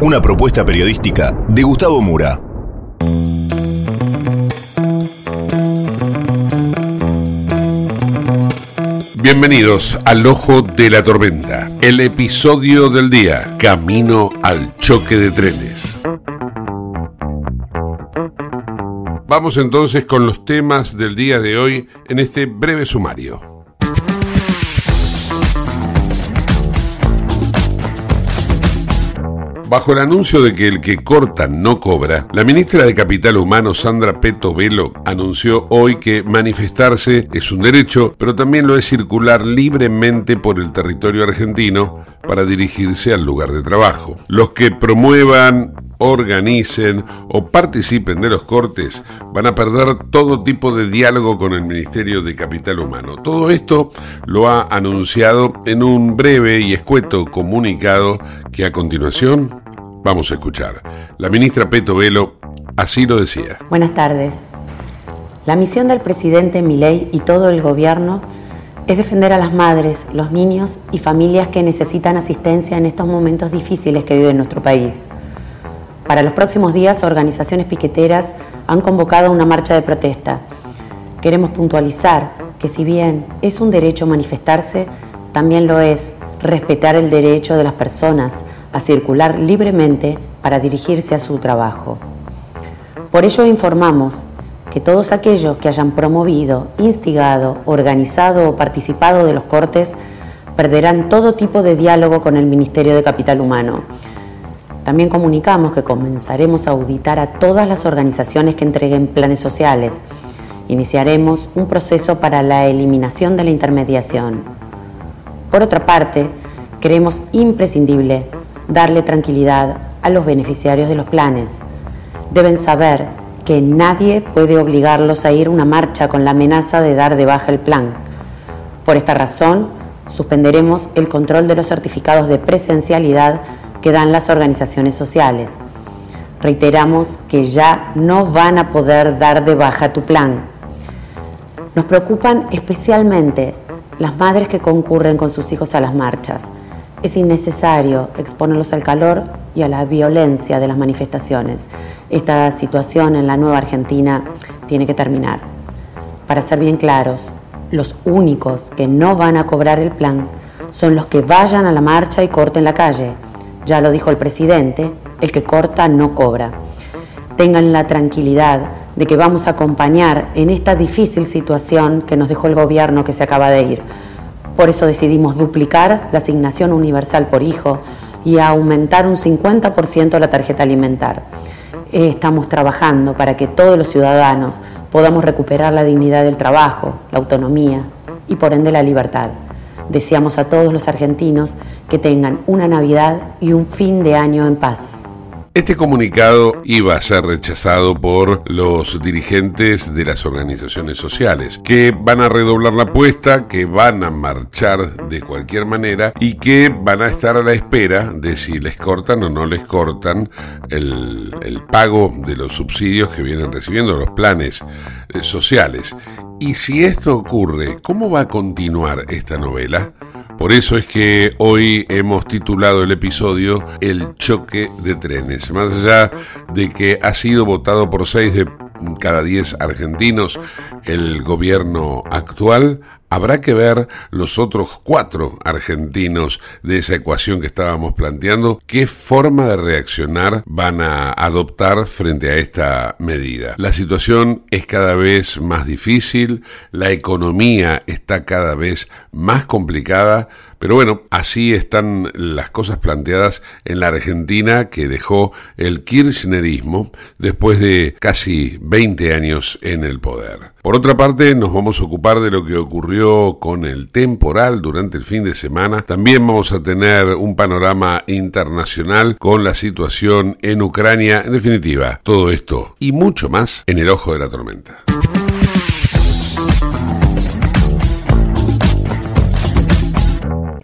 Una propuesta periodística de Gustavo Mura. Bienvenidos al Ojo de la Tormenta, el episodio del día, Camino al choque de trenes. Vamos entonces con los temas del día de hoy en este breve sumario. Bajo el anuncio de que el que corta no cobra, la ministra de Capital Humano, Sandra Peto Velo, anunció hoy que manifestarse es un derecho, pero también lo es circular libremente por el territorio argentino para dirigirse al lugar de trabajo. Los que promuevan organicen o participen de los cortes van a perder todo tipo de diálogo con el Ministerio de Capital Humano. Todo esto lo ha anunciado en un breve y escueto comunicado que a continuación Vamos a escuchar. La ministra Peto Velo así lo decía. Buenas tardes. La misión del presidente Milei y todo el gobierno es defender a las madres, los niños y familias que necesitan asistencia en estos momentos difíciles que vive nuestro país. Para los próximos días, organizaciones piqueteras han convocado una marcha de protesta. Queremos puntualizar que si bien es un derecho manifestarse, también lo es respetar el derecho de las personas a circular libremente para dirigirse a su trabajo. Por ello informamos que todos aquellos que hayan promovido, instigado, organizado o participado de los cortes perderán todo tipo de diálogo con el Ministerio de Capital Humano. También comunicamos que comenzaremos a auditar a todas las organizaciones que entreguen planes sociales. Iniciaremos un proceso para la eliminación de la intermediación. Por otra parte, creemos imprescindible darle tranquilidad a los beneficiarios de los planes. Deben saber que nadie puede obligarlos a ir a una marcha con la amenaza de dar de baja el plan. Por esta razón, suspenderemos el control de los certificados de presencialidad que dan las organizaciones sociales. Reiteramos que ya no van a poder dar de baja tu plan. Nos preocupan especialmente las madres que concurren con sus hijos a las marchas es innecesario exponerlos al calor y a la violencia de las manifestaciones. Esta situación en la nueva Argentina tiene que terminar. Para ser bien claros, los únicos que no van a cobrar el plan son los que vayan a la marcha y corten la calle. Ya lo dijo el presidente, el que corta no cobra. Tengan la tranquilidad de que vamos a acompañar en esta difícil situación que nos dejó el gobierno que se acaba de ir por eso decidimos duplicar la asignación universal por hijo y aumentar un 50% la tarjeta alimentar. Estamos trabajando para que todos los ciudadanos podamos recuperar la dignidad del trabajo, la autonomía y por ende la libertad. Deseamos a todos los argentinos que tengan una Navidad y un fin de año en paz. Este comunicado iba a ser rechazado por los dirigentes de las organizaciones sociales, que van a redoblar la apuesta, que van a marchar de cualquier manera y que van a estar a la espera de si les cortan o no les cortan el, pago de los subsidios que vienen recibiendo, los planes eh, sociales. Y si esto ocurre, ¿cómo va a continuar esta novela? Por eso es que hoy hemos titulado el episodio El choque de trenes. Más allá de que ha sido votado por seis de cada diez argentinos el gobierno actual, Habrá que ver los otros cuatro argentinos de esa ecuación que estábamos planteando, qué forma de reaccionar van a adoptar frente a esta medida. La situación es cada vez más difícil, la economía está cada vez más complicada, pero bueno, así están las cosas planteadas en la Argentina que dejó el kirchnerismo después de casi 20 años en el poder. Por otra parte, nos vamos a ocupar de lo que ocurrió con el temporal durante el fin de semana. También vamos a tener un panorama internacional con la situación en Ucrania. En definitiva, todo esto y mucho más en el ojo de la tormenta.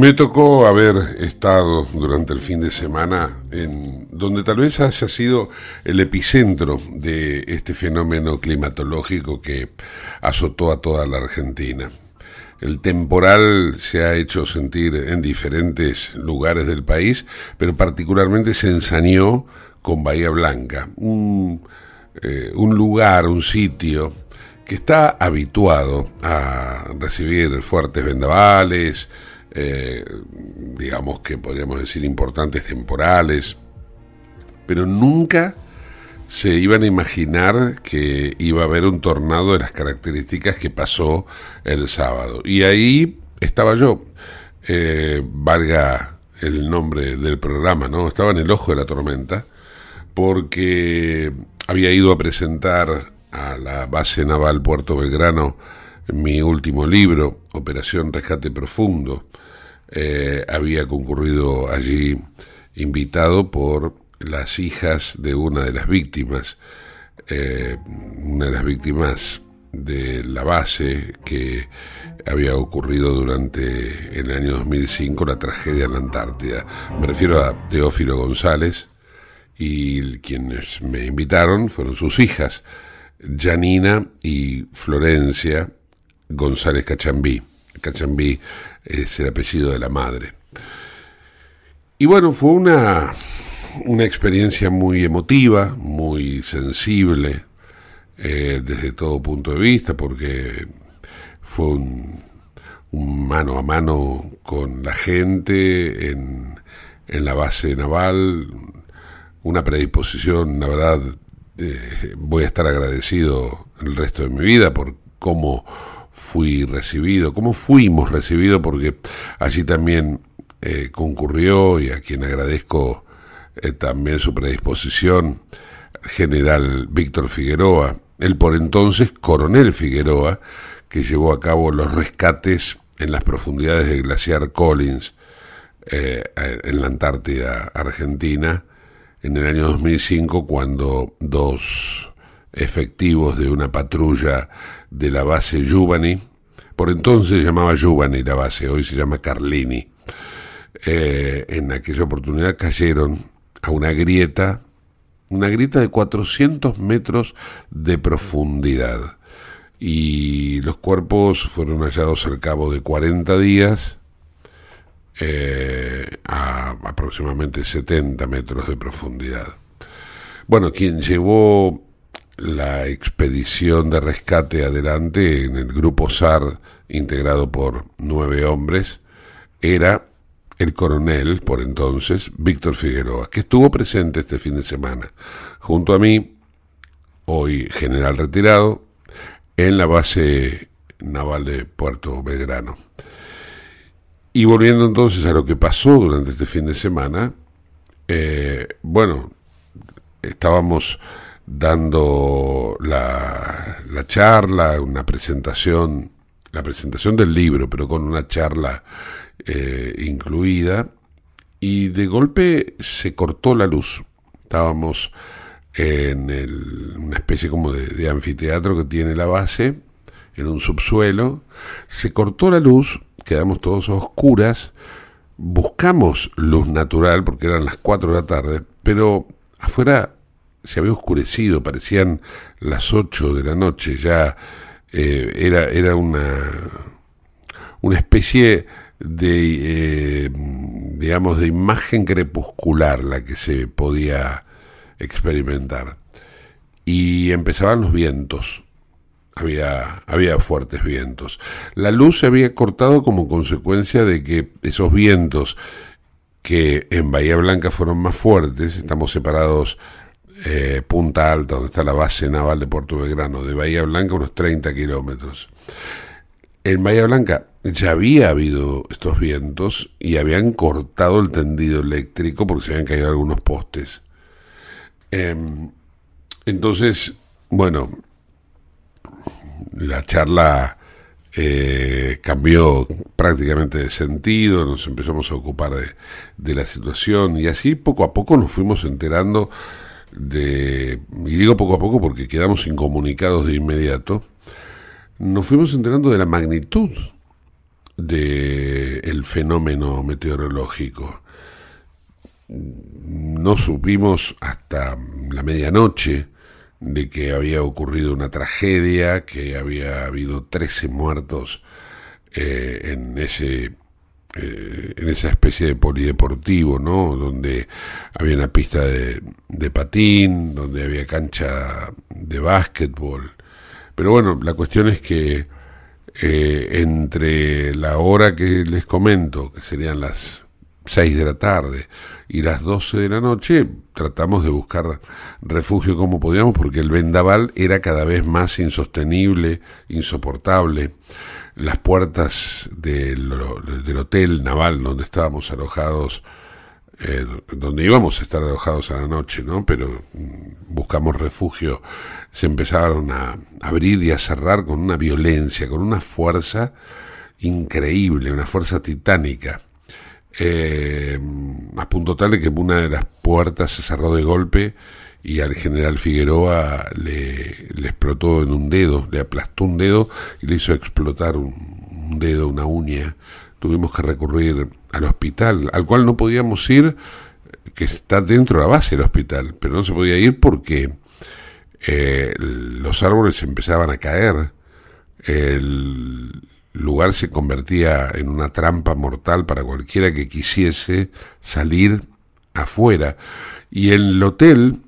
Me tocó haber estado durante el fin de semana en donde tal vez haya sido el epicentro de este fenómeno climatológico que azotó a toda la Argentina. El temporal se ha hecho sentir en diferentes lugares del país, pero particularmente se ensañó con Bahía Blanca, un, eh, un lugar, un sitio que está habituado a recibir fuertes vendavales, eh, digamos que podríamos decir importantes temporales, pero nunca se iban a imaginar que iba a haber un tornado de las características que pasó el sábado. Y ahí estaba yo, eh, valga el nombre del programa, ¿no? Estaba en el ojo de la tormenta, porque había ido a presentar a la base naval Puerto Belgrano mi último libro, Operación Rescate Profundo, eh, había concurrido allí invitado por las hijas de una de las víctimas, eh, una de las víctimas de la base que había ocurrido durante el año 2005 la tragedia en la Antártida. Me refiero a Teófilo González y quienes me invitaron fueron sus hijas, Janina y Florencia González Cachambí. Cachambí es el apellido de la madre. Y bueno, fue una, una experiencia muy emotiva, muy sensible eh, desde todo punto de vista, porque fue un, mano a mano con la gente en, en la base naval, una predisposición, la verdad, voy a estar agradecido el resto de mi vida por cómo fui recibido, cómo fuimos recibidos, porque allí también eh, concurrió y a quien agradezco eh, también su predisposición, general Víctor Figueroa, el por entonces coronel Figueroa, que llevó a cabo los rescates en las profundidades del glaciar Collins, eh, en la Antártida Argentina, en el año 2005, cuando dos efectivos de una patrulla de la base Giovanni, por entonces se llamaba Giovanni la base, hoy se llama Carlini. Eh, en aquella oportunidad cayeron a una grieta, una grieta de 400 metros de profundidad. Y los cuerpos fueron hallados al cabo de 40 días eh, a aproximadamente 70 metros de profundidad. Bueno, quien llevó la expedición de rescate adelante en el grupo SAR, integrado por nueve hombres, era el coronel, por entonces, Víctor Figueroa, que estuvo presente este fin de semana. Junto a mí, hoy general retirado, en la base naval de Puerto Belgrano. Y volviendo entonces a lo que pasó durante este fin de semana, eh, bueno, estábamos dando la, la, charla, una presentación, la presentación del libro, pero con una charla eh, incluida, y de golpe se cortó la luz. Estábamos en una especie como de, anfiteatro que tiene la base, en un subsuelo, se cortó la luz, quedamos todos a oscuras, buscamos luz natural porque eran las 4 de la tarde, pero afuera se había oscurecido, parecían las 8 de la noche, ya eh, era, era una, una especie de, eh, digamos, de imagen crepuscular la que se podía experimentar. Y empezaban los vientos. Había, había fuertes vientos. La luz se había cortado como consecuencia de que esos vientos que en Bahía Blanca fueron más fuertes, estamos separados eh, Punta Alta, donde está la base naval de Puerto Belgrano, de Bahía Blanca unos 30 kilómetros. En Bahía Blanca ya había habido estos vientos y habían cortado el tendido eléctrico porque se habían caído algunos postes. Em, entonces, bueno, la charla eh, cambió prácticamente de sentido, nos empezamos a ocupar de, de, la situación y así poco a poco nos fuimos enterando de, y digo poco a poco porque quedamos incomunicados de inmediato, nos fuimos enterando de la magnitud del fenómeno meteorológico. No supimos hasta la medianoche de que había ocurrido una tragedia, que había habido 13 muertos eh, en ese eh, en esa especie de polideportivo, ¿no? Donde había una pista de, patín, donde había cancha de básquetbol. Pero bueno, la cuestión es que eh, entre la hora que les comento, que serían las 6 de la tarde y las 12 de la noche tratamos de buscar refugio como podíamos porque el vendaval era cada vez más insostenible, insoportable. Las puertas del, hotel naval donde estábamos alojados, eh, donde íbamos a estar alojados a la noche, ¿no? Pero mm, buscamos refugio, se empezaron a abrir y a cerrar con una violencia, con una fuerza increíble, una fuerza titánica eh, a punto tal de que una de las puertas se cerró de golpe y al general Figueroa le, explotó en un dedo, le aplastó un dedo y le hizo explotar un, dedo, una uña. Tuvimos que recurrir al hospital, al cual no podíamos ir, que está dentro de la base del hospital, pero no se podía ir porque eh, los árboles empezaban a caer, el, lugar se convertía en una trampa mortal para cualquiera que quisiese salir afuera. Y el hotel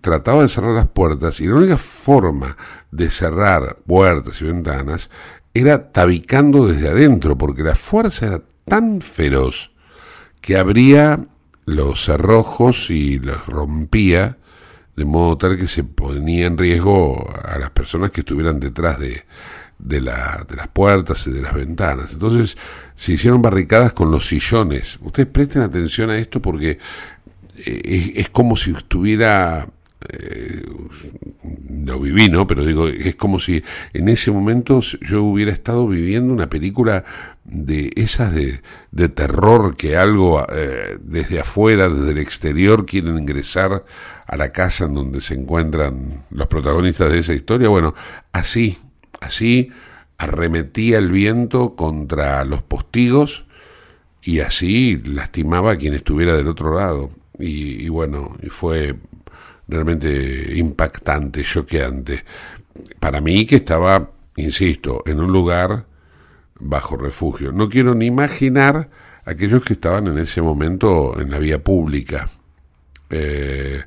trataba de cerrar las puertas y la única forma de cerrar puertas y ventanas era tabicando desde adentro, porque la fuerza era tan feroz que abría los cerrojos y los rompía, de modo tal que se ponía en riesgo a las personas que estuvieran detrás de, de, de las puertas y de las ventanas. Entonces se hicieron barricadas con los sillones. Ustedes presten atención a esto porque eh, es, como si estuviera... Eh, lo viví, ¿no? Pero digo, es como si en ese momento yo hubiera estado viviendo una película de esas de, de terror que algo eh, desde afuera, desde el exterior, quieren ingresar a la casa en donde se encuentran los protagonistas de esa historia. Bueno, así, Así arremetía el viento contra los postigos y así lastimaba a quien estuviera del otro lado. Y, bueno, y fue realmente impactante, choqueante. Para mí que estaba, insisto, en un lugar bajo refugio. No quiero ni imaginar aquellos que estaban en ese momento en la vía pública. Eh,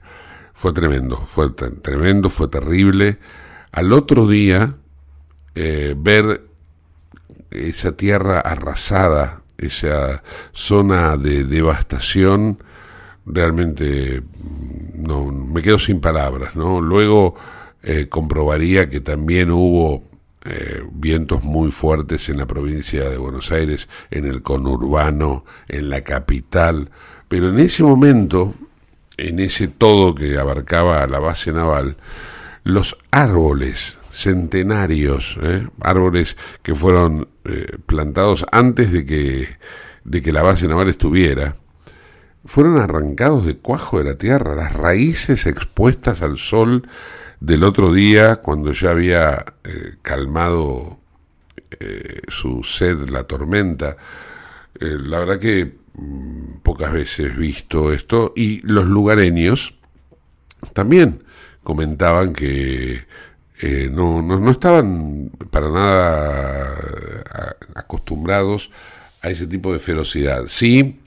fue tremendo, fue tremendo, fue terrible. Al otro día, eh, ver esa tierra arrasada, esa zona de devastación, realmente mm, no me quedo sin palabras, ¿no? Luego eh, comprobaría que también hubo eh, vientos muy fuertes en la provincia de Buenos Aires, en el conurbano, en la capital, pero en ese momento, en ese todo que abarcaba la base naval, los árboles centenarios, ¿eh? árboles que fueron eh, plantados antes de que, de que la base naval estuviera, fueron arrancados de cuajo de la tierra, las raíces expuestas al sol del otro día, cuando ya había eh, calmado su sed la tormenta. la verdad que mm, pocas veces visto esto, y los lugareños también comentaban que eh, no, no, estaban para nada eh, acostumbrados a ese tipo de ferocidad. Sí,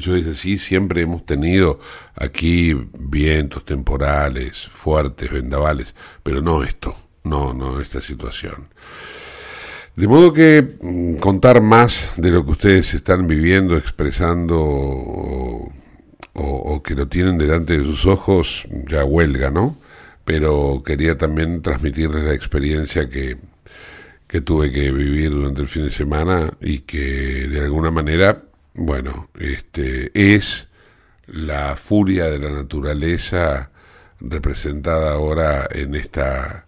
yo dice, sí, siempre hemos tenido aquí vientos temporales, fuertes, vendavales, pero no esto, no, no esta situación. De modo que mm, contar más de lo que ustedes están viviendo, expresando o, o que lo tienen delante de sus ojos, ya huelga, ¿no? pero quería también transmitirles la experiencia que, que tuve que vivir durante el fin de semana y que de alguna manera, bueno, este es la furia de la naturaleza representada ahora en esta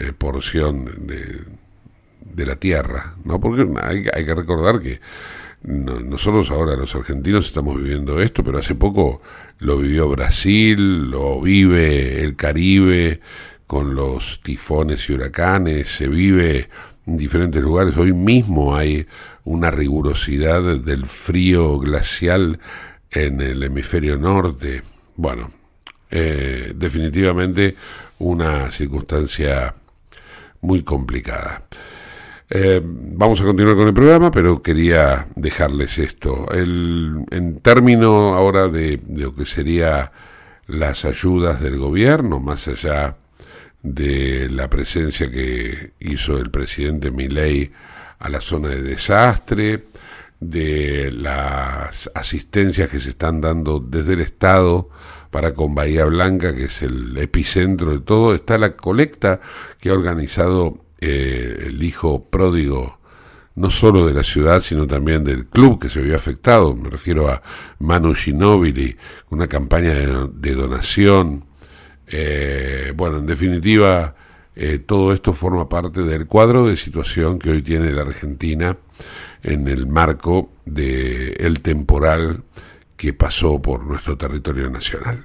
eh, porción de, de, la tierra, ¿no? Porque hay, hay que recordar que nosotros ahora los argentinos estamos viviendo esto, pero hace poco lo vivió Brasil, lo vive el Caribe con los tifones y huracanes, se vive en diferentes lugares. Hoy mismo hay una rigurosidad del frío glacial en el hemisferio norte. Bueno, eh, definitivamente una circunstancia muy complicada. Eh, vamos a continuar con el programa, pero quería dejarles esto. El, en términos ahora de, lo que sería las ayudas del gobierno, más allá de la presencia que hizo el presidente Milei a la zona de desastre, de las asistencias que se están dando desde el Estado para con Bahía Blanca, que es el epicentro de todo, está la colecta que ha organizado eh, el hijo pródigo no solo de la ciudad, sino también del club que se vio afectado. Me refiero a Manu Ginóbili, una campaña de, donación. Eh, bueno, en definitiva, eh, todo esto forma parte del cuadro de situación que hoy tiene la Argentina en el marco del el temporal que pasó por nuestro territorio nacional.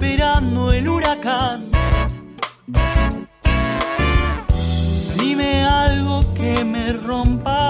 esperando el huracán. Dime algo que me rompa.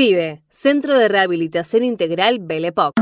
CRIBE, Centro de Rehabilitación Integral Belepoc.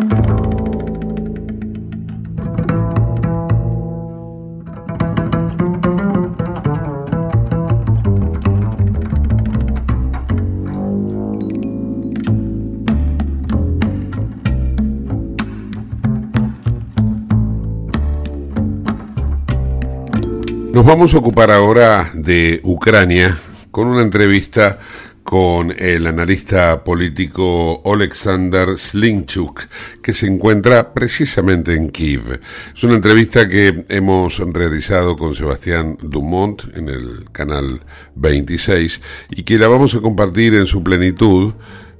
Nos vamos a ocupar ahora de Ucrania con una entrevista con el analista político Oleksandr Slinchuk, que se encuentra precisamente en Kiev. Es una entrevista que hemos realizado con Sebastián Dumont en el canal 26 y que la vamos a compartir en su plenitud.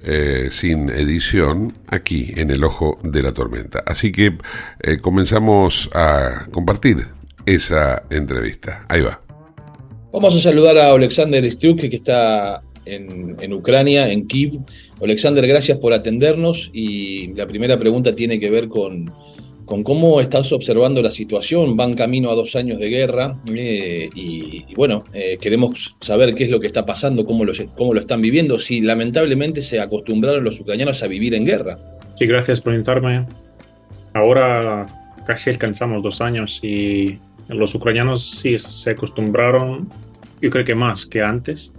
Eh, sin edición aquí en el ojo de la tormenta. Así que eh, comenzamos a compartir esa entrevista. Ahí va. Vamos a saludar a Alexander Stuk, que está en, Ucrania, en Kiev. Alexander, gracias por atendernos y la primera pregunta tiene que ver con, con cómo estás observando la situación. Van camino a dos años de guerra eh, y, bueno, eh, queremos saber qué es lo que está pasando, cómo lo, cómo lo están viviendo, si lamentablemente se acostumbraron los ucranianos a vivir en guerra. Sí, gracias por invitarme. Ahora casi alcanzamos dos años y los ucranianos sí se acostumbraron, yo creo que más que antes.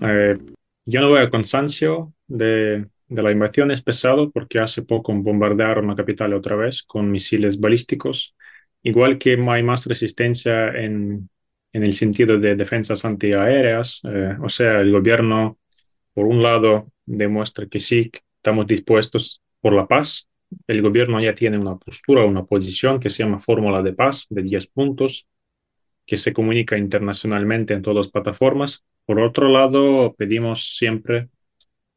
Eh, no veo cansancio de, de, la invasión, es pesado porque hace poco bombardearon la capital otra vez con misiles balísticos, igual que hay más resistencia en, en el sentido de defensas antiaéreas, eh, o sea, el gobierno, por un lado, demuestra que sí, estamos dispuestos por la paz, el gobierno ya tiene una postura, una posición que se llama Fórmula de Paz de 10 puntos, que se comunica internacionalmente en todas las plataformas. Por otro lado, pedimos siempre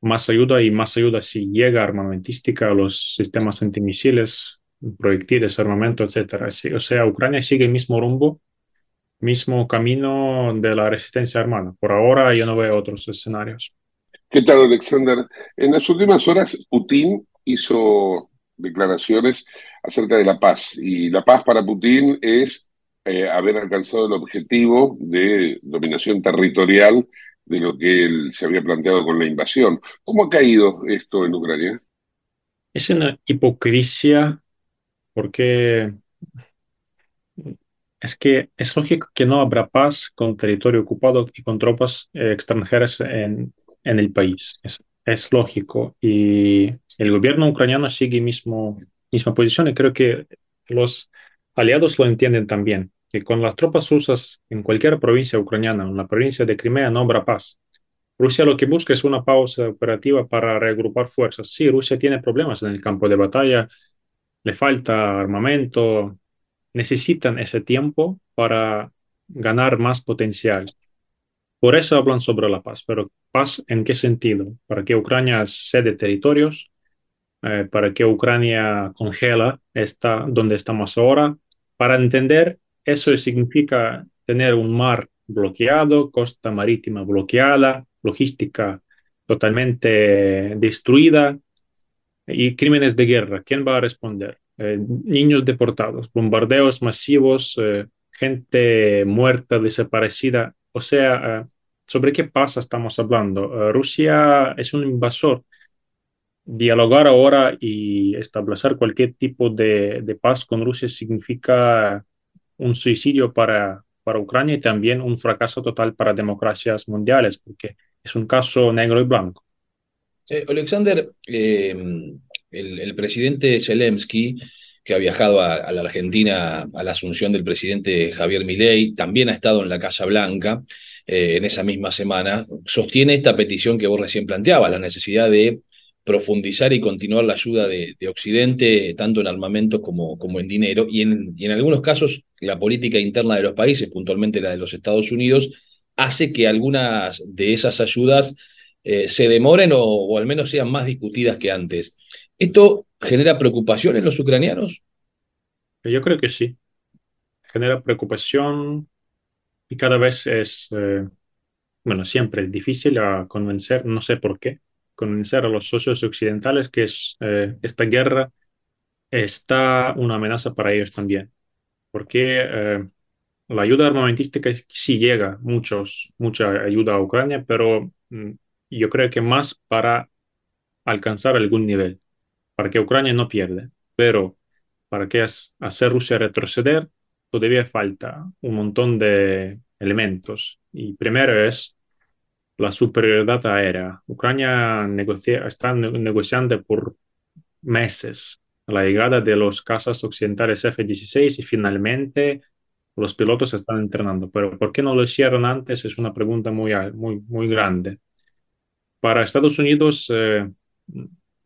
más ayuda y más ayuda si llega armamentística a los sistemas antimisiles, proyectiles, armamento, etc. O sea, Ucrania sigue el mismo rumbo, mismo camino de la resistencia armada. Por ahora yo no veo otros escenarios. ¿Qué tal, Alexander? En las últimas horas, Putin hizo declaraciones acerca de la paz. Y la paz para Putin es eh, haber alcanzado el objetivo de dominación territorial de lo que él se había planteado con la invasión. ¿Cómo ha caído esto en Ucrania? Es una hipocresía porque es que es lógico que no habrá paz con territorio ocupado y con tropas eh, extranjeras en, en el país. Es, es lógico. Y el gobierno ucraniano sigue mismo, misma posición y creo que los aliados lo entienden también, que con las tropas rusas en cualquier provincia ucraniana, en la provincia de Crimea, no habrá paz. Rusia lo que busca es una pausa operativa para reagrupar fuerzas. Sí, Rusia tiene problemas en el campo de batalla, le falta armamento, necesitan ese tiempo para ganar más potencial. Por eso hablan sobre la paz, pero paz en qué sentido? Para que Ucrania cede territorios, eh, para que Ucrania congela está donde estamos ahora. Para entender, eso significa tener un mar bloqueado, costa marítima bloqueada, logística totalmente destruida y crímenes de guerra. ¿Quién va a responder? Eh, niños deportados, bombardeos masivos, eh, gente muerta, desaparecida. O sea, ¿Sobre qué pasa estamos hablando? Eh, Rusia es un invasor. Dialogar ahora y establecer cualquier tipo de paz con Rusia significa un suicidio para, para Ucrania y también un fracaso total para democracias mundiales, porque es un caso negro y blanco. Alexander, eh, el, presidente Zelensky, que ha viajado a, a, la Argentina a la asunción del presidente Javier Milei, también ha estado en la Casa Blanca. Eh, en esa misma semana, sostiene esta petición que vos recién planteabas, la necesidad de profundizar y continuar la ayuda de, Occidente, tanto en armamentos como, como en dinero, y en, y en algunos casos la política interna de los países, puntualmente la de los Estados Unidos, hace que algunas de esas ayudas eh, se demoren o, o, al menos sean más discutidas que antes. ¿Esto genera preocupación en los ucranianos? Yo creo que sí. Genera preocupación y cada vez es, eh, bueno, siempre es difícil a convencer, no sé por qué, convencer a los socios occidentales que es, eh, esta guerra está una amenaza para ellos también. Porque eh, la ayuda armamentística sí llega, muchos, mucha ayuda a Ucrania, pero mm, yo creo que más para alcanzar algún nivel, para que Ucrania no pierda. Pero para que hacer Rusia retroceder, todavía falta un montón de elementos. Y primero es la superioridad aérea. Ucrania está negociando por meses la llegada de los cazas occidentales F-16 y finalmente los pilotos están entrenando. Pero ¿por qué no lo hicieron antes? Es una pregunta muy, muy, muy grande. Para Estados Unidos eh,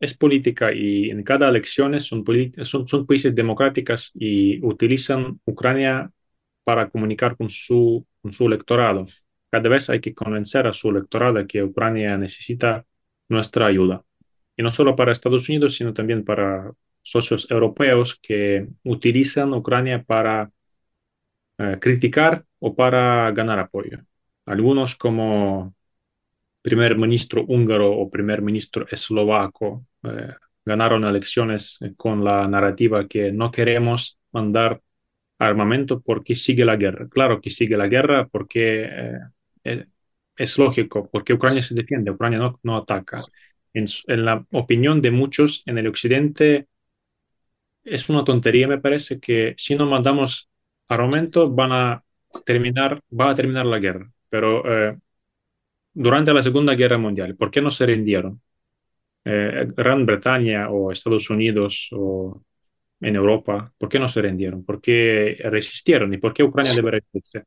es política y en cada elección son, son, son países democráticas y utilizan Ucrania para comunicar con su, con su electorado. Cada vez hay que convencer a su electorado que Ucrania necesita nuestra ayuda. Y no solo para Estados Unidos, sino también para socios europeos que utilizan Ucrania para eh, criticar o para ganar apoyo. Algunos como primer ministro húngaro o primer ministro eslovaco eh, ganaron elecciones con la narrativa que no queremos mandar armamento porque sigue la guerra. Claro que sigue la guerra porque eh, es lógico, porque Ucrania se defiende, Ucrania no, no ataca. En, en, la opinión de muchos en el occidente es una tontería, me parece, que si no mandamos armamento van a terminar, va a terminar la guerra. Pero eh, durante la Segunda Guerra Mundial, ¿por qué no se rindieron? Eh, Gran Bretaña o Estados Unidos o en Europa, ¿por qué no se rindieron? ¿Por qué resistieron? ¿Y por qué Ucrania debe resistirse?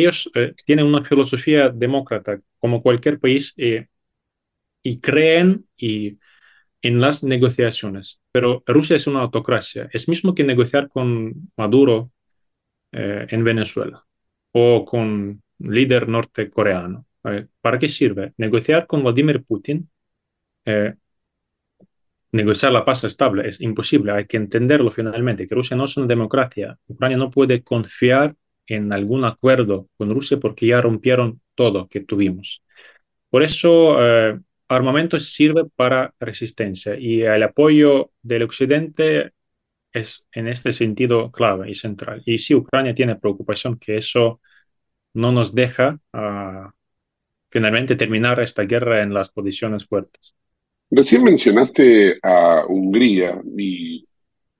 Ellos eh, tienen una filosofía demócrata, como cualquier país, eh, y creen y, en las negociaciones. Pero Rusia es una autocracia. Es mismo que negociar con Maduro eh, en Venezuela o con líder nortecoreano. ¿Para qué sirve? Negociar con Vladimir Putin negociar la paz estable es imposible. Hay que entenderlo finalmente, que Rusia no es una democracia. Ucrania no puede confiar en algún acuerdo con Rusia porque ya rompieron todo que tuvimos. Por eso, eh, armamento sirve para resistencia y el apoyo del Occidente es en este sentido clave y central. Y si Ucrania tiene preocupación que eso no nos deja uh, finalmente terminar esta guerra en las posiciones fuertes. Recién mencionaste a Hungría y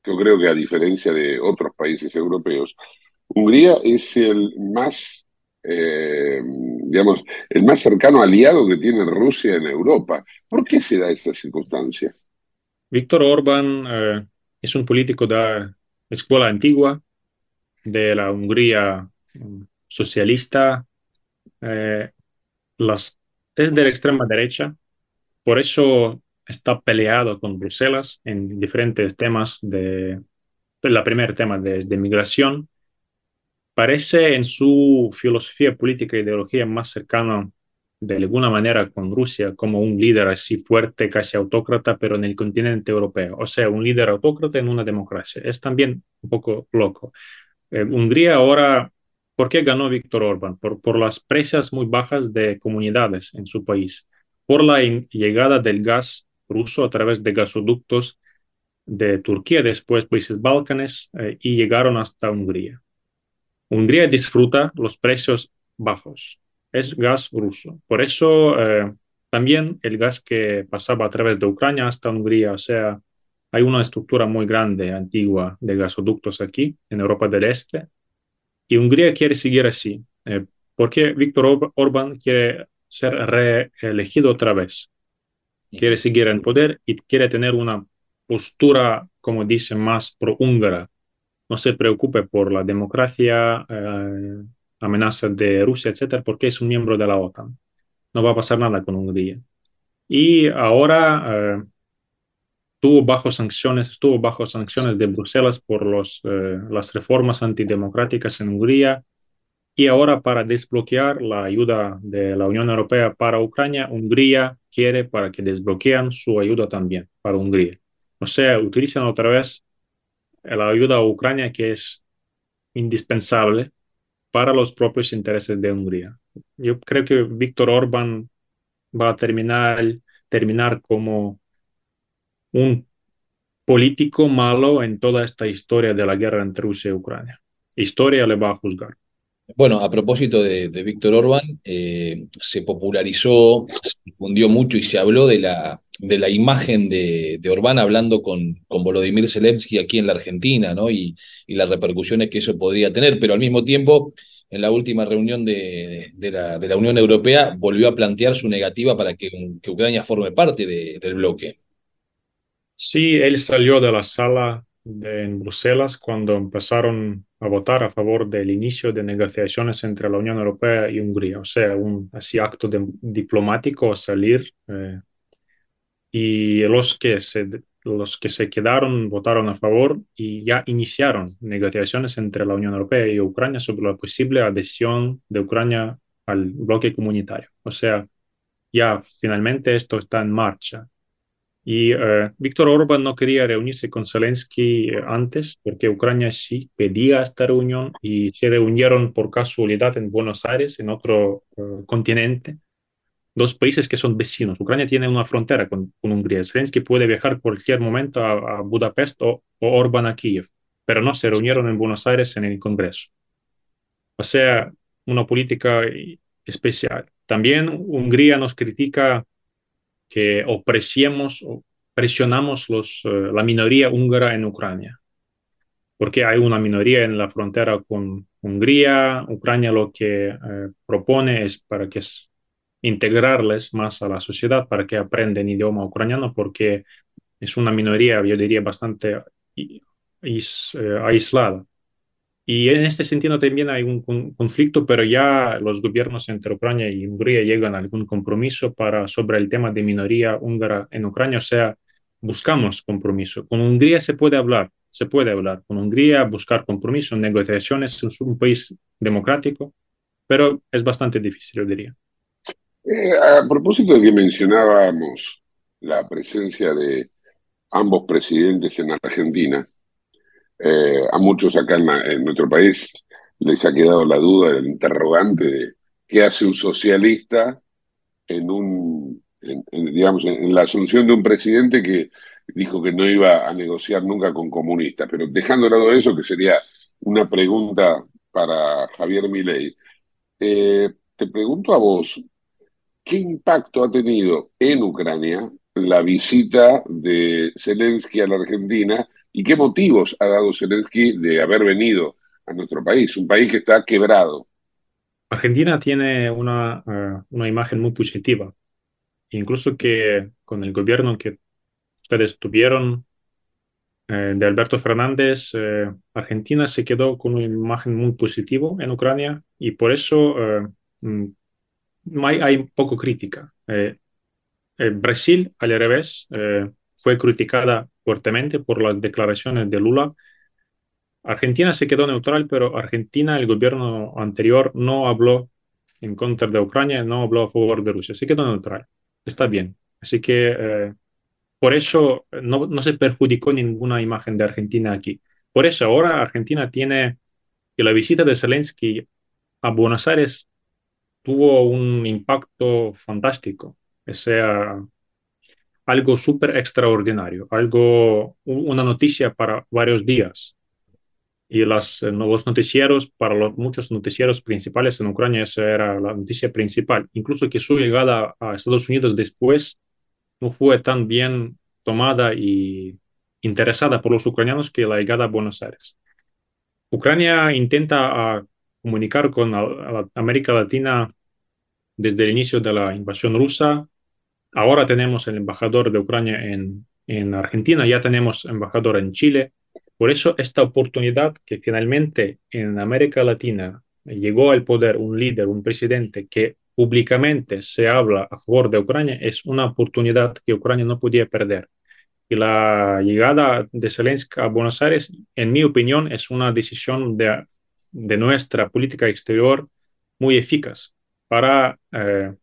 yo creo que a diferencia de otros países europeos, Hungría es el más, eh, digamos, el más cercano aliado que tiene Rusia en Europa. ¿Por qué se da esta circunstancia? Víctor Orbán eh, es un político de la escuela antigua, de la Hungría mm, socialista, eh, las, es de la extrema derecha, por eso está peleado con Bruselas en diferentes temas de, la primer tema de, de migración. Parece en su filosofía política e ideología más cercano de alguna manera con Rusia como un líder así fuerte, casi autócrata, pero en el continente europeo. O sea, un líder autócrata en una democracia. Es también un poco loco. Eh, Hungría ahora, ¿por qué ganó Víctor Orbán? Por, por las precios muy bajas de comunidades en su país por la llegada del gas ruso a través de gasoductos de Turquía, después países Balcanes eh, y llegaron hasta Hungría. Hungría disfruta los precios bajos. Es gas ruso. Por eso eh, también el gas que pasaba a través de Ucrania hasta Hungría, o sea, hay una estructura muy grande, antigua, de gasoductos aquí, en Europa del Este. Y Hungría quiere seguir así, eh, porque Víctor Orbán quiere ser reelegido otra vez. Quiere seguir en poder y quiere tener una postura, como dice, más pro-húngara. No se preocupe por la democracia, eh, amenazas de Rusia, etcétera, porque es un miembro de la OTAN. No va a pasar nada con Hungría. Y ahora eh, tuvo bajo sanciones, estuvo bajo sanciones de Bruselas por los, eh, las reformas antidemocráticas en Hungría Y ahora para desbloquear la ayuda de la Unión Europea para Ucrania, Hungría quiere para que desbloqueen su ayuda también para Hungría. O sea, utilizan otra vez la ayuda a Ucrania que es indispensable para los propios intereses de Hungría. Yo creo que Víctor Orbán va a terminar, terminar como un político malo en toda esta historia de la guerra entre Rusia y Ucrania. Historia le va a juzgar. Bueno, a propósito de, Víctor Orbán, eh, se popularizó, se difundió mucho y se habló de la, de la imagen de, de Orbán hablando con, con Volodymyr Zelensky aquí en la Argentina, ¿no? Y, y, las repercusiones que eso podría tener, pero al mismo tiempo, en la última reunión de, de, la, de la, Unión Europea, volvió a plantear su negativa para que, que Ucrania forme parte del bloque. Sí, él salió de la sala en Bruselas cuando empezaron a votar a favor del inicio de negociaciones entre la Unión Europea y Hungría, o sea, un así acto de, diplomático salir eh, y los que se los que se quedaron votaron a favor y ya iniciaron negociaciones entre la Unión Europea y Ucrania sobre la posible adhesión de Ucrania al bloque comunitario. O sea, ya finalmente esto está en marcha. Y uh, Víctor Orbán no quería reunirse con Zelensky eh, antes porque Ucrania sí pedía esta reunión y se reunieron por casualidad en Buenos Aires, en otro uh, continente. Dos países que son vecinos. Ucrania tiene una frontera con, con Hungría. Zelensky puede viajar cualquier momento a, a Budapest o, o Orbán a Kiev, pero no se reunieron en Buenos Aires en el Congreso. O sea, una política especial. También Hungría nos critica que opreciemos o presionamos los, uh, la minoría húngara en Ucrania, porque hay una minoría en la frontera con Hungría. Ucrania lo que uh, propone es para que integrarles más a la sociedad, para que aprenden idioma ucraniano, porque es una minoría, yo diría, bastante is, uh, aislada. Y en este sentido también hay un, conflicto, pero ya los gobiernos entre Ucrania y Hungría llegan a algún compromiso para, sobre el tema de minoría húngara en Ucrania, o sea, buscamos compromiso. Con Hungría se puede hablar, se puede hablar. Con Hungría buscar compromiso, negociaciones, es un país democrático, pero es bastante difícil, yo diría. Eh, a propósito de que mencionábamos la presencia de ambos presidentes en Argentina, eh, a muchos acá en, nuestro país les ha quedado la duda, el interrogante de qué hace un socialista en un, digamos, en, la asunción de un presidente que dijo que no iba a negociar nunca con comunistas. Pero dejando de lado eso, que sería una pregunta para Javier Milei, eh, te pregunto a vos, ¿qué impacto ha tenido en Ucrania la visita de Zelensky a la Argentina y qué motivos ha dado Zelensky de haber venido a nuestro país, un país que está quebrado. Argentina tiene una, uh, una imagen muy positiva, incluso que con el gobierno que ustedes tuvieron eh, de Alberto Fernández, eh, Argentina se quedó con una imagen muy positiva en Ucrania y por eso eh, mm, hay, hay, poco crítica. Brasil, al revés, fue criticada fuertemente por las declaraciones de Lula. Argentina se quedó neutral, pero Argentina, el gobierno anterior, no habló en contra de Ucrania, no habló a favor de Rusia, se quedó neutral. Está bien. Así que eh, por eso no, no, se perjudicó ninguna imagen de Argentina aquí. Por eso ahora Argentina tiene que la visita de Zelensky a Buenos Aires tuvo un impacto fantástico. O sea, algo súper extraordinario, algo, una noticia para varios días. Y los eh, noticieros, para los, muchos noticieros principales en Ucrania, esa era la noticia principal. Incluso que su llegada a Estados Unidos después no fue tan bien tomada y interesada por los ucranianos que la llegada a Buenos Aires. Ucrania intenta ah, comunicar con América Latina desde el inicio de la invasión rusa, Ahora tenemos el embajador de Ucrania en, en Argentina, ya tenemos embajador en Chile. Por eso esta oportunidad que finalmente en América Latina llegó al poder un líder, un presidente que públicamente se habla a favor de Ucrania, es una oportunidad que Ucrania no podía perder. Y la llegada de Zelensky a Buenos Aires, en mi opinión, es una decisión de de nuestra política exterior muy eficaz para, eh,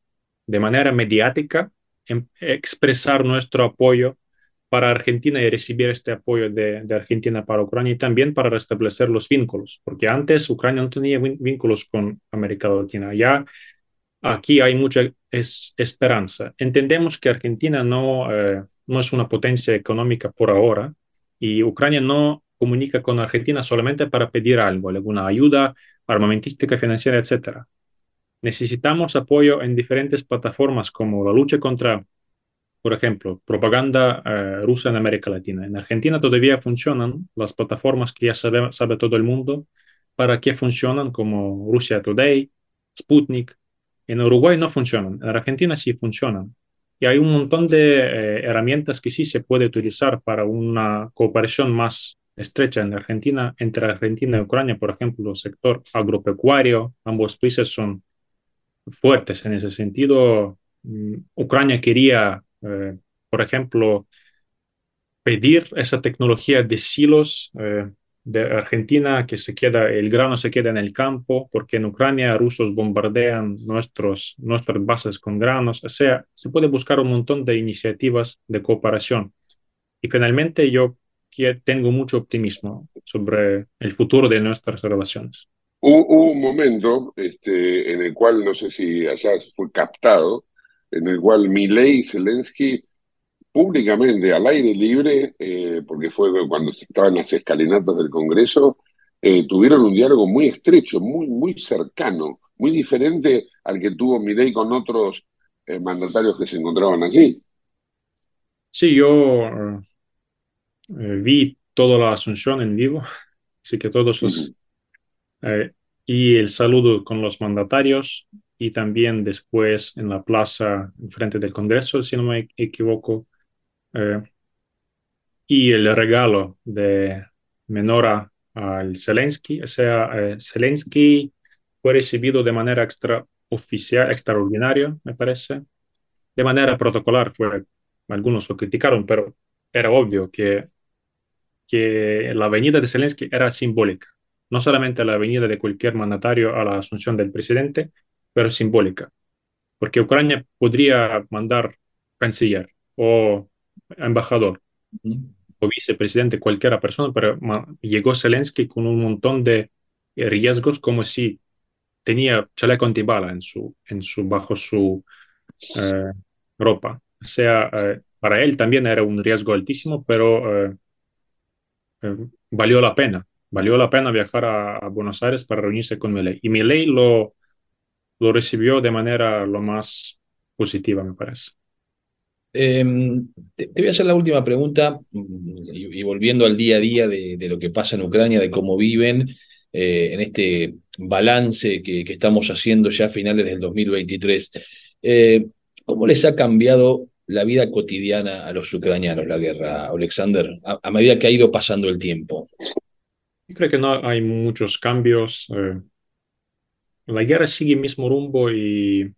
de manera mediática, em, expresar nuestro apoyo para Argentina y recibir este apoyo de, Argentina para Ucrania y también para restablecer los vínculos, porque antes Ucrania no tenía vínculos con América Latina. Ya aquí hay mucha es, esperanza. Entendemos que Argentina no, eh, no es una potencia económica por ahora y Ucrania no comunica con Argentina solamente para pedir algo, alguna ayuda armamentística, financiera, etc. Necesitamos apoyo en diferentes plataformas como la lucha contra por ejemplo, propaganda eh, rusa en América Latina. En Argentina todavía funcionan las plataformas que ya sabe, sabe todo el mundo para qué funcionan, como Rusia Today, Sputnik. En Uruguay no funcionan, en Argentina sí funcionan. Y hay un montón de eh, herramientas que sí se puede utilizar para una cooperación más estrecha en Argentina, entre Argentina y Ucrania, por ejemplo, el sector agropecuario, ambos países son fuertes en ese sentido. Mm, Ucrania quería eh, por ejemplo, pedir esa tecnología de silos eh, de Argentina, que se queda, el grano se queda en el campo, porque en Ucrania rusos bombardean nuestros, nuestras bases con granos. O sea, se puede buscar un montón de iniciativas de cooperación. Y finalmente yo tengo mucho optimismo sobre el futuro de nuestras relaciones. Hubo, un momento este, en el cual, no sé si allá fue captado, en el cual Milei y Zelensky públicamente, al aire libre, eh, porque fue cuando estaban las escalinatas del Congreso, eh, tuvieron un diálogo muy estrecho, muy, muy cercano, muy diferente al que tuvo Milei con otros eh, mandatarios que se encontraban allí. Sí, yo vi toda la asunción en vivo, así que todos los... y el saludo con los mandatarios, y también después en la plaza enfrente del Congreso, si no me equivoco. Eh, y el regalo de Menora al Zelensky, o sea, eh, Zelensky fue recibido de manera extraoficial, extraordinaria, me parece. De manera protocolar, fue, algunos lo criticaron, pero era obvio que, que la venida de Zelensky era simbólica. No solamente la venida de cualquier mandatario a la asunción del presidente, pero simbólica, porque Ucrania podría mandar canciller o embajador o vicepresidente, cualquiera persona, pero llegó Zelensky con un montón de riesgos como si tenía chaleco antibala en su, en su, bajo su eh, ropa. O sea, eh, para él también era un riesgo altísimo, pero eh, valió la pena. Valió la pena viajar a, a, Buenos Aires para reunirse con Milei. Y Milei lo, lo recibió de manera lo más positiva, me parece. Em, te, voy a hacer la última pregunta y, volviendo al día a día de, lo que pasa en Ucrania, de cómo viven eh, en este balance que, estamos haciendo ya a finales del 2023. Eh, ¿Cómo les ha cambiado la vida cotidiana a los ucranianos la guerra, Alexander, a, medida que ha ido pasando el tiempo? Creo que no hay muchos cambios. Eh, la guerra sigue el mismo rumbo y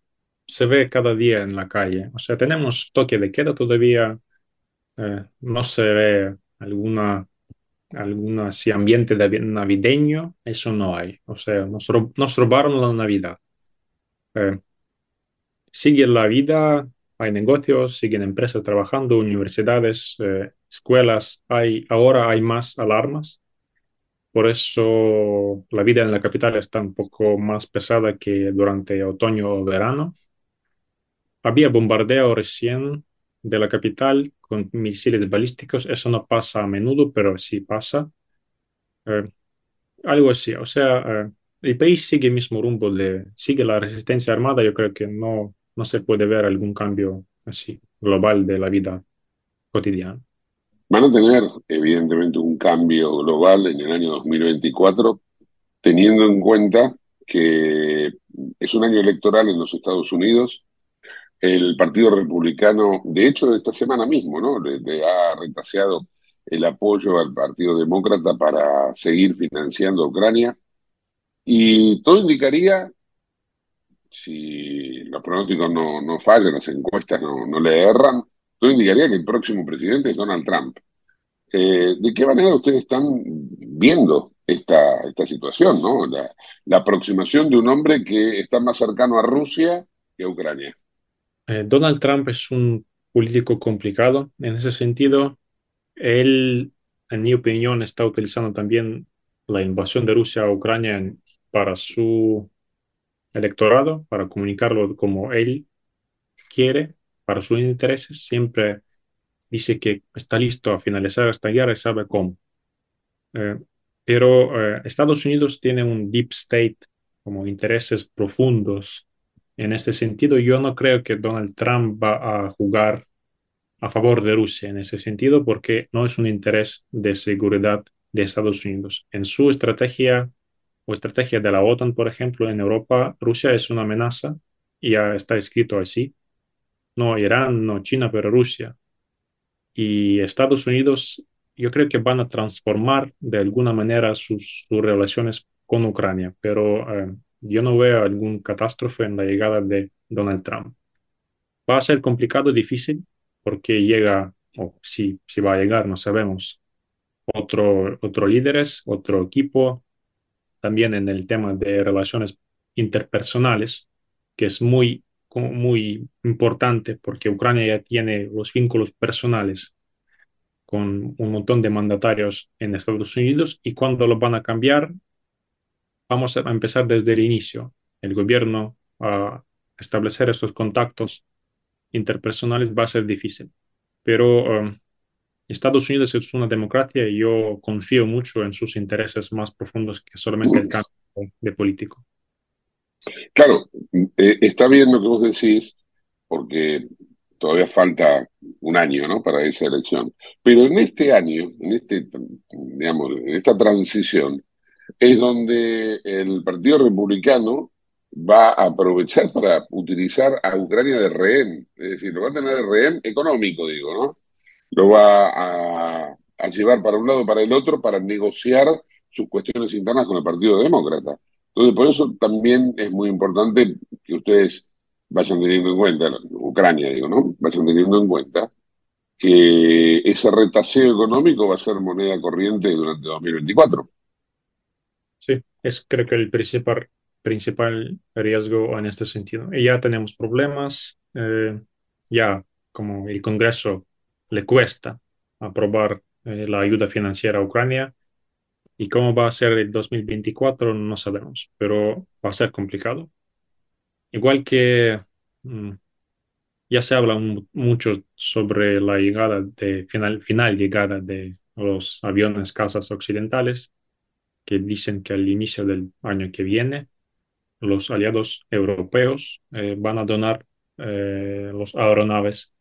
se ve cada día en la calle. O sea, tenemos toque de queda todavía, eh, no se ve alguna, alguna así ambiente navideño, eso no hay. O sea, nos, nos robaron la Navidad. Eh, sigue la vida, hay negocios, siguen empresas trabajando, universidades, eh, escuelas, hay, ahora hay más alarmas por eso la vida en la capital está un poco más pesada que durante otoño o verano. Había bombardeo recién de la capital con misiles balísticos. Eso no pasa a menudo, pero sí pasa. Eh, algo así. O sea, eh, el país sigue el mismo rumbo, de, sigue la resistencia armada. Yo creo que no, no se puede ver algún cambio así global de la vida cotidiana. Van a tener, evidentemente, un cambio global en el año 2024, teniendo en cuenta que es un año electoral en los Estados Unidos. El Partido Republicano, de hecho, esta semana mismo, ¿no? Le, ha retaseado el apoyo al Partido Demócrata para seguir financiando a Ucrania. Y todo indicaría, si los pronósticos no, no fallan, las encuestas no, no le erran, todo indicaría que el próximo presidente es Donald Trump. Eh, ¿De qué manera ustedes están viendo esta, esta situación, ¿no? La, la, aproximación de un hombre que está más cercano a Rusia que a Ucrania. Eh, Donald Trump es un político complicado. En ese sentido, él, en mi opinión, está utilizando también la invasión de Rusia a Ucrania para su electorado, para comunicarlo como él quiere, para sus intereses. Siempre dice que está listo a finalizar esta guerra y sabe cómo. Eh, pero eh, Estados Unidos tiene un deep state, como intereses profundos. En este sentido, yo no creo que Donald Trump va a jugar a favor de Rusia en ese sentido, porque no es un interés de seguridad de Estados Unidos. En su estrategia o estrategia de la OTAN, por ejemplo, en Europa, Rusia es una amenaza, ya está escrito así. No Irán, no China, pero Rusia. Y Estados Unidos, yo creo que van a transformar de alguna manera sus, sus relaciones con Ucrania, pero eh, yo no veo algún catástrofe en la llegada de Donald Trump. Va a ser complicado, difícil, porque llega, o si, si va a llegar, no sabemos, otro, otro líderes, otro equipo, también en el tema de relaciones interpersonales, que es muy, muy importante porque Ucrania ya tiene los vínculos personales con un montón de mandatarios en Estados Unidos y cuando lo van a cambiar, vamos a empezar desde el inicio. El gobierno a establecer estos contactos interpersonales va a ser difícil. Pero um, Estados Unidos es una democracia y yo confío mucho en sus intereses más profundos que solamente el cambio de político. Claro, eh, está bien lo que vos decís, porque todavía falta un año ¿no? para esa elección. Pero en este año, en este, digamos, en esta transición, es donde el Partido Republicano va a aprovechar para utilizar a Ucrania de rehén, es decir, lo va a tener de rehén económico, digo, ¿no? Lo va a, llevar para un lado para el otro para negociar sus cuestiones internas con el Partido Demócrata. Entonces, por eso también es muy importante que ustedes vayan teniendo en cuenta, Ucrania digo, ¿no? Vayan teniendo en cuenta que ese retaseo económico va a ser moneda corriente durante 2024. Sí, es creo que el principal principal riesgo en este sentido. Y ya tenemos problemas, eh, ya como el Congreso le cuesta aprobar eh, la ayuda financiera a Ucrania y cómo va a ser el 2024 no sabemos, pero va a ser complicado. Igual que mm, ya se habla mucho sobre la llegada de final, final llegada de los aviones casas occidentales, que dicen que al inicio del año que viene los aliados europeos eh, van a donar eh, los aeronaves.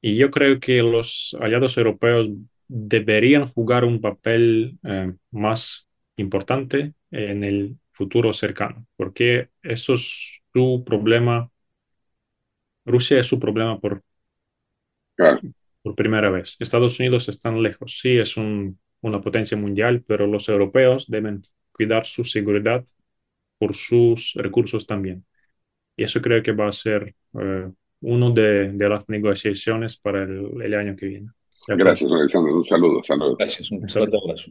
Y yo creo que los aliados europeos deberían jugar un papel eh, más importante en el futuro cercano, porque eso es su problema. Rusia es su problema por, por primera vez. Estados Unidos están lejos. Sí, es un, una potencia mundial, pero los europeos deben cuidar su seguridad por sus recursos también. Y eso creo que va a ser eh, uno de, de, las negociaciones para el, el año que viene. Gracias, Alexander. Un saludo. saludo. Gracias, un fuerte abrazo.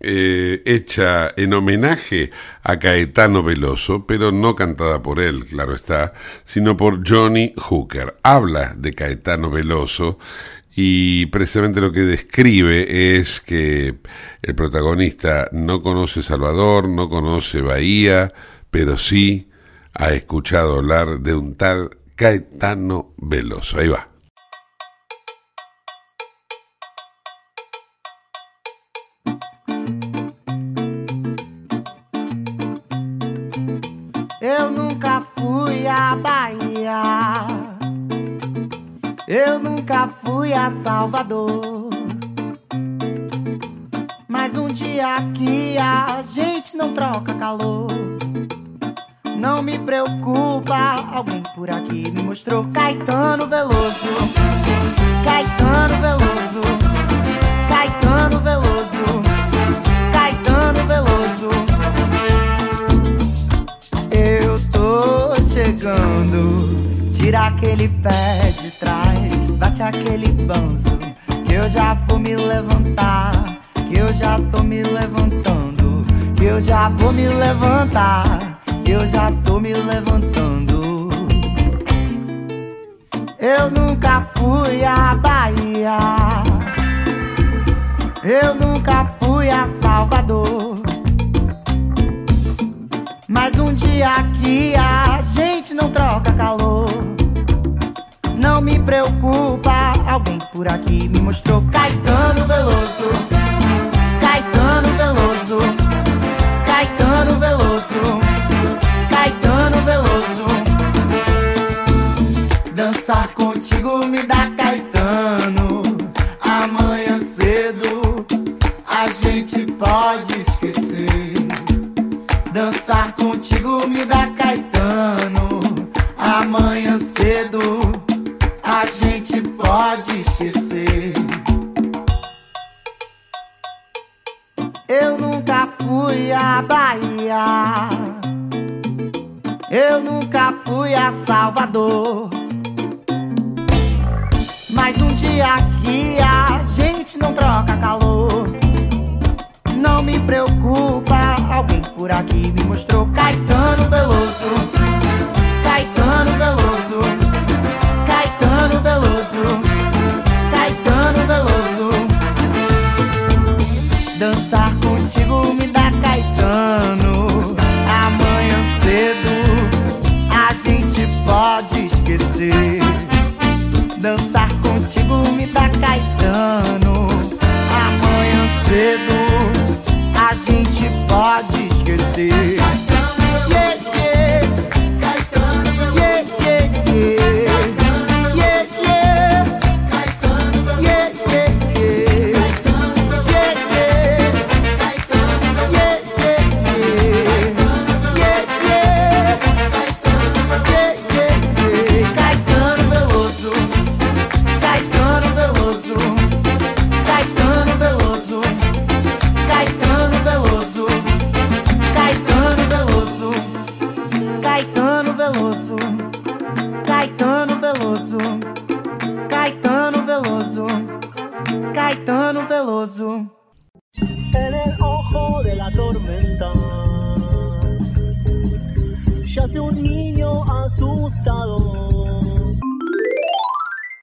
eh, hecha en homenaje a Caetano Veloso, pero no cantada por él, claro está, sino por Johnny Hooker. Habla de Caetano Veloso y precisamente lo que describe es que el protagonista no conoce Salvador, no conoce Bahía, pero sí ha escuchado hablar de un tal Caetano Veloso. Ahí va. Nunca fui a Salvador. Mas um dia aqui a gente não troca calor. Não me preocupa, alguém por aqui me mostrou Caetano Veloso. Caetano Veloso. Caetano Veloso. Caetano Veloso. Eu tô chegando. Tira aquele pé de bate aquele banzo. Que eu já vou me levantar. Que eu já tô me levantando. Que eu já vou me levantar eu já tô me levantando. Eu nunca fui à Bahia. Eu nunca fui a Salvador. Mas um dia aqui a gente não troca calor. Não me preocupa, alguém por aqui me mostrou Caetano Veloso. Salvador. Mas um dia aqui a gente não troca calor. Não me preocupa, alguém por aqui me mostrou Caetano Veloso.